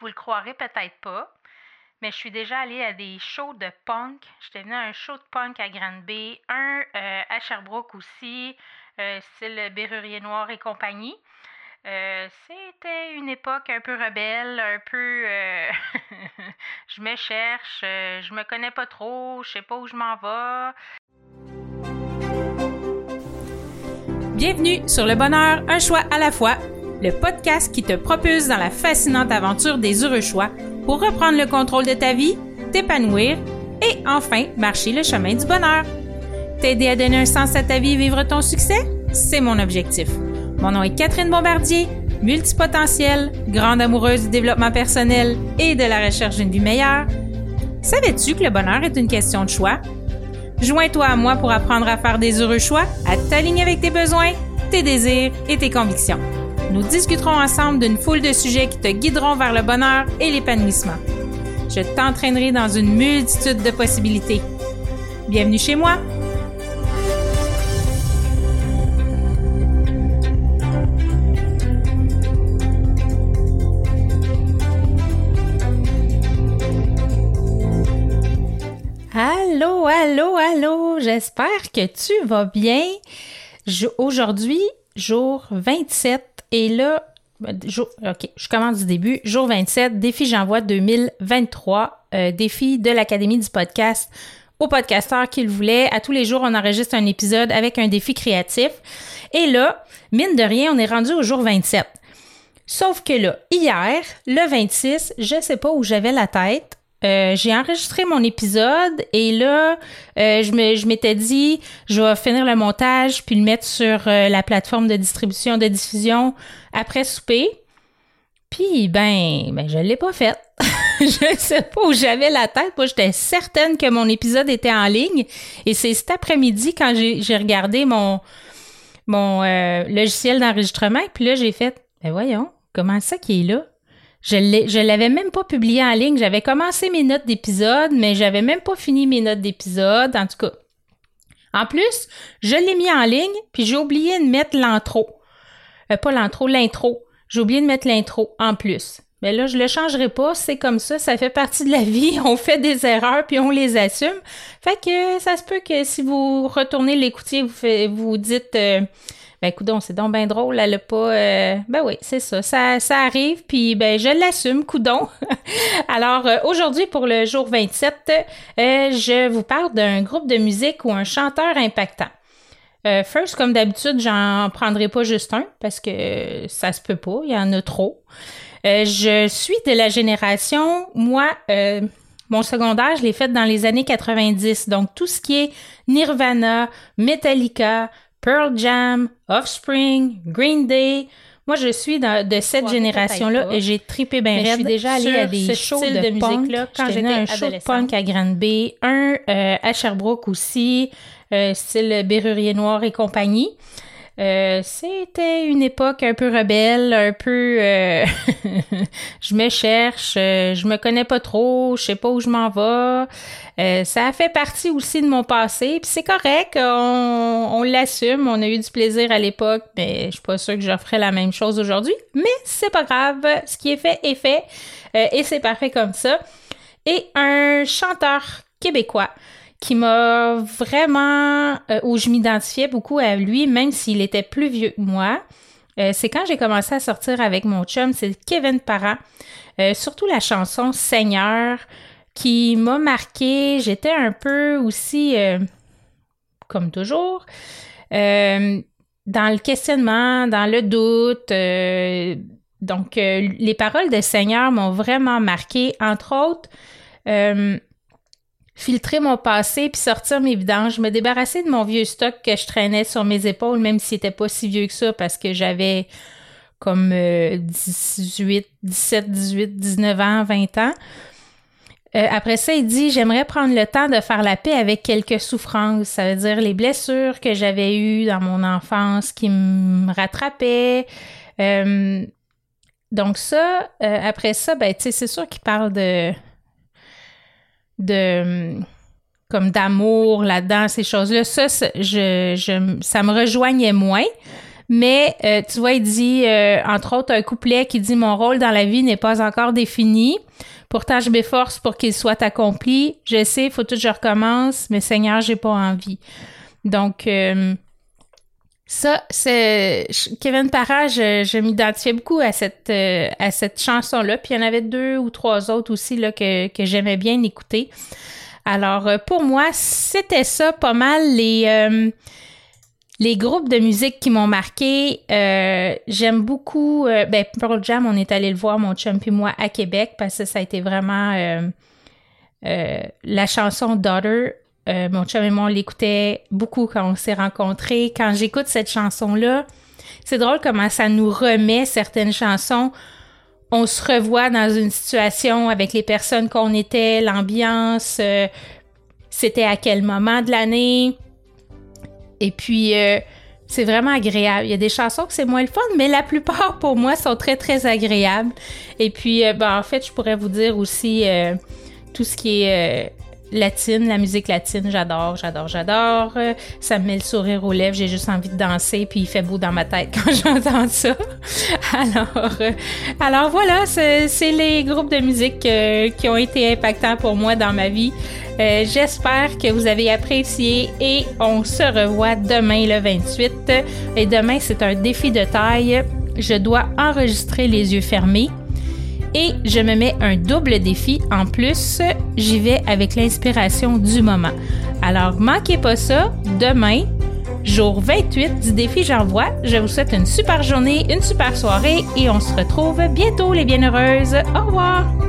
Vous le croirez peut-être pas, mais je suis déjà allée à des shows de punk. J'étais venue à un show de punk à Granby, un euh, à Sherbrooke aussi, euh, style Berrurier Noir et compagnie. Euh, c'était une époque un peu rebelle, un peu je me cherche, je me connais pas trop, je sais pas où je m'en vais. Bienvenue sur Le Bonheur, un choix à la fois, le podcast qui te propulse dans la fascinante aventure des heureux choix pour reprendre le contrôle de ta vie, t'épanouir et enfin marcher le chemin du bonheur. T'aider à donner un sens à ta vie et vivre ton succès, c'est mon objectif. Mon nom est Catherine Bombardier, multipotentielle, grande amoureuse du développement personnel et de la recherche d'une vie meilleure. Savais-tu que le bonheur est une question de choix? Joins-toi à moi pour apprendre à faire des heureux choix, à t'aligner avec tes besoins, tes désirs et tes convictions. Nous discuterons ensemble d'une foule de sujets qui te guideront vers le bonheur et l'épanouissement. Je t'entraînerai dans une multitude de possibilités. Bienvenue chez moi! Allô, allô, allô, j'espère que tu vas bien. Aujourd'hui, jour 27, et là, OK, je commence du début. Jour 27, défi j'envoie 2023, euh, défi de l'Académie du podcast aux podcasteurs qu'il voulait. À tous les jours, on enregistre un épisode avec un défi créatif. Et là, mine de rien, on est rendu au jour 27. Sauf que là, hier, le 26, je sais pas où j'avais la tête. Euh, j'ai enregistré mon épisode et là, euh, je m'étais dit, je vais finir le montage puis le mettre sur euh, la plateforme de distribution, de diffusion après souper. Puis, ben, ben je l'ai pas fait. je sais pas où j'avais la tête. Moi, j'étais certaine que mon épisode était en ligne. Et c'est cet après-midi quand j'ai regardé mon, mon logiciel d'enregistrement. Puis là, j'ai fait, ben voyons, comment ça qui est là? Je l'avais même pas publié en ligne. J'avais commencé mes notes d'épisode, mais j'avais même pas fini mes notes d'épisode. En tout cas. En plus, je l'ai mis en ligne, puis j'ai oublié de mettre l'intro. Euh, pas l'intro, l'intro. J'ai oublié de mettre l'intro en plus. Mais là, je le changerai pas, c'est comme ça, ça fait partie de la vie, on fait des erreurs puis on les assume. Fait que ça se peut que si vous retournez l'écoutier, vous, vous dites euh, ben écoute, c'est donc bien drôle, elle a pas. Euh, ben oui, c'est ça, ça. Ça arrive, puis ben je l'assume, coudon. Alors euh, aujourd'hui, pour le jour 27, euh, je vous parle d'un groupe de musique ou un chanteur impactant. first, comme d'habitude, j'en prendrai pas juste un parce que ça se peut pas, il y en a trop. Je suis de la génération, moi, mon secondaire, je l'ai fait dans les années 90. Donc, tout ce qui est Nirvana, Metallica, Pearl Jam, Offspring, Green Day. Moi, je suis de cette génération-là et j'ai tripé bien Je suis déjà allée à des shows de, musique-là quand j'étais un show de punk à Granby, un euh, à Sherbrooke aussi, euh, style Berrurier Noir et compagnie. Euh, c'était une époque un peu rebelle, un peu euh, je me cherche, euh, je me connais pas trop, je sais pas où je m'en vais. ça a fait partie aussi de mon passé, puis c'est correct, on, l'assume, on a eu du plaisir à l'époque, mais je suis pas sûre que je ferais la même chose aujourd'hui, mais c'est pas grave, ce qui est fait est fait et c'est parfait comme ça. Et un chanteur québécois qui m'a vraiment, euh, où je m'identifiais beaucoup à lui, même s'il était plus vieux que moi. Euh, c'est quand j'ai commencé à sortir avec mon chum, c'est Kevin Parent. Euh, surtout la chanson Seigneur qui m'a marqué. J'étais un peu aussi, comme toujours, dans le questionnement, dans le doute. donc, les paroles de Seigneur m'ont vraiment marqué. Entre autres, filtrer mon passé puis sortir mes vidanges, me débarrasser de mon vieux stock que je traînais sur mes épaules, même s'il n'était pas si vieux que ça parce que j'avais comme 18, 17, 18, 19 ans, 20 ans. Euh, après ça, il dit J'aimerais prendre le temps de faire la paix avec quelques souffrances. Ça veut dire les blessures que j'avais eues dans mon enfance qui me rattrapaient. Euh, donc, ça, euh, après ça, ben, c'est sûr qu'il parle de, de comme d'amour là-dedans, ces choses-là. Ça, je, je, ça me rejoignait moins. Mais euh, tu vois, il dit, euh, entre autres, un couplet qui dit Mon rôle dans la vie n'est pas encore défini. Pourtant, je m'efforce pour qu'il soit accompli. Je sais, il faut tout que je recommence, mais Seigneur, j'ai pas envie. Donc, euh, ça, c'est Kevin Parra, je, m'identifiais beaucoup à cette à cette chanson-là. Puis il y en avait deux ou trois autres aussi là, que, j'aimais bien écouter. Alors, pour moi, c'était ça pas mal les les groupes de musique qui m'ont marqué, euh, j'aime beaucoup. Euh, ben, Pearl Jam, on est allé le voir, mon chum et moi, à Québec, parce que ça a été vraiment euh, la chanson Daughter. Mon chum et moi, on l'écoutait beaucoup quand on s'est rencontrés. Quand j'écoute cette chanson-là, c'est drôle comment ça nous remet certaines chansons. On se revoit dans une situation avec les personnes qu'on était, l'ambiance, c'était à quel moment de l'année et puis, euh, c'est vraiment agréable. Il y a des chansons que c'est moins le fun, mais la plupart, pour moi, sont très, très agréables. Et puis, euh, ben, en fait, je pourrais vous dire aussi euh, tout ce qui est latine, la musique latine, j'adore, j'adore, j'adore. Ça me met le sourire aux lèvres, j'ai juste envie de danser, puis il fait beau dans ma tête quand j'entends ça. alors, alors voilà, c'est les groupes de musique qui ont été impactants pour moi dans ma vie. Euh, j'espère que vous avez apprécié et on se revoit demain le 28. Et demain, c'est un défi de taille. Je dois enregistrer les yeux fermés. Et je me mets un double défi. En plus, j'y vais avec l'inspiration du moment. Alors, manquez pas ça. Demain, jour 28 du défi J'envoie. Je vous souhaite une super journée, une super soirée et on se retrouve bientôt les bienheureuses. Au revoir!